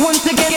once again.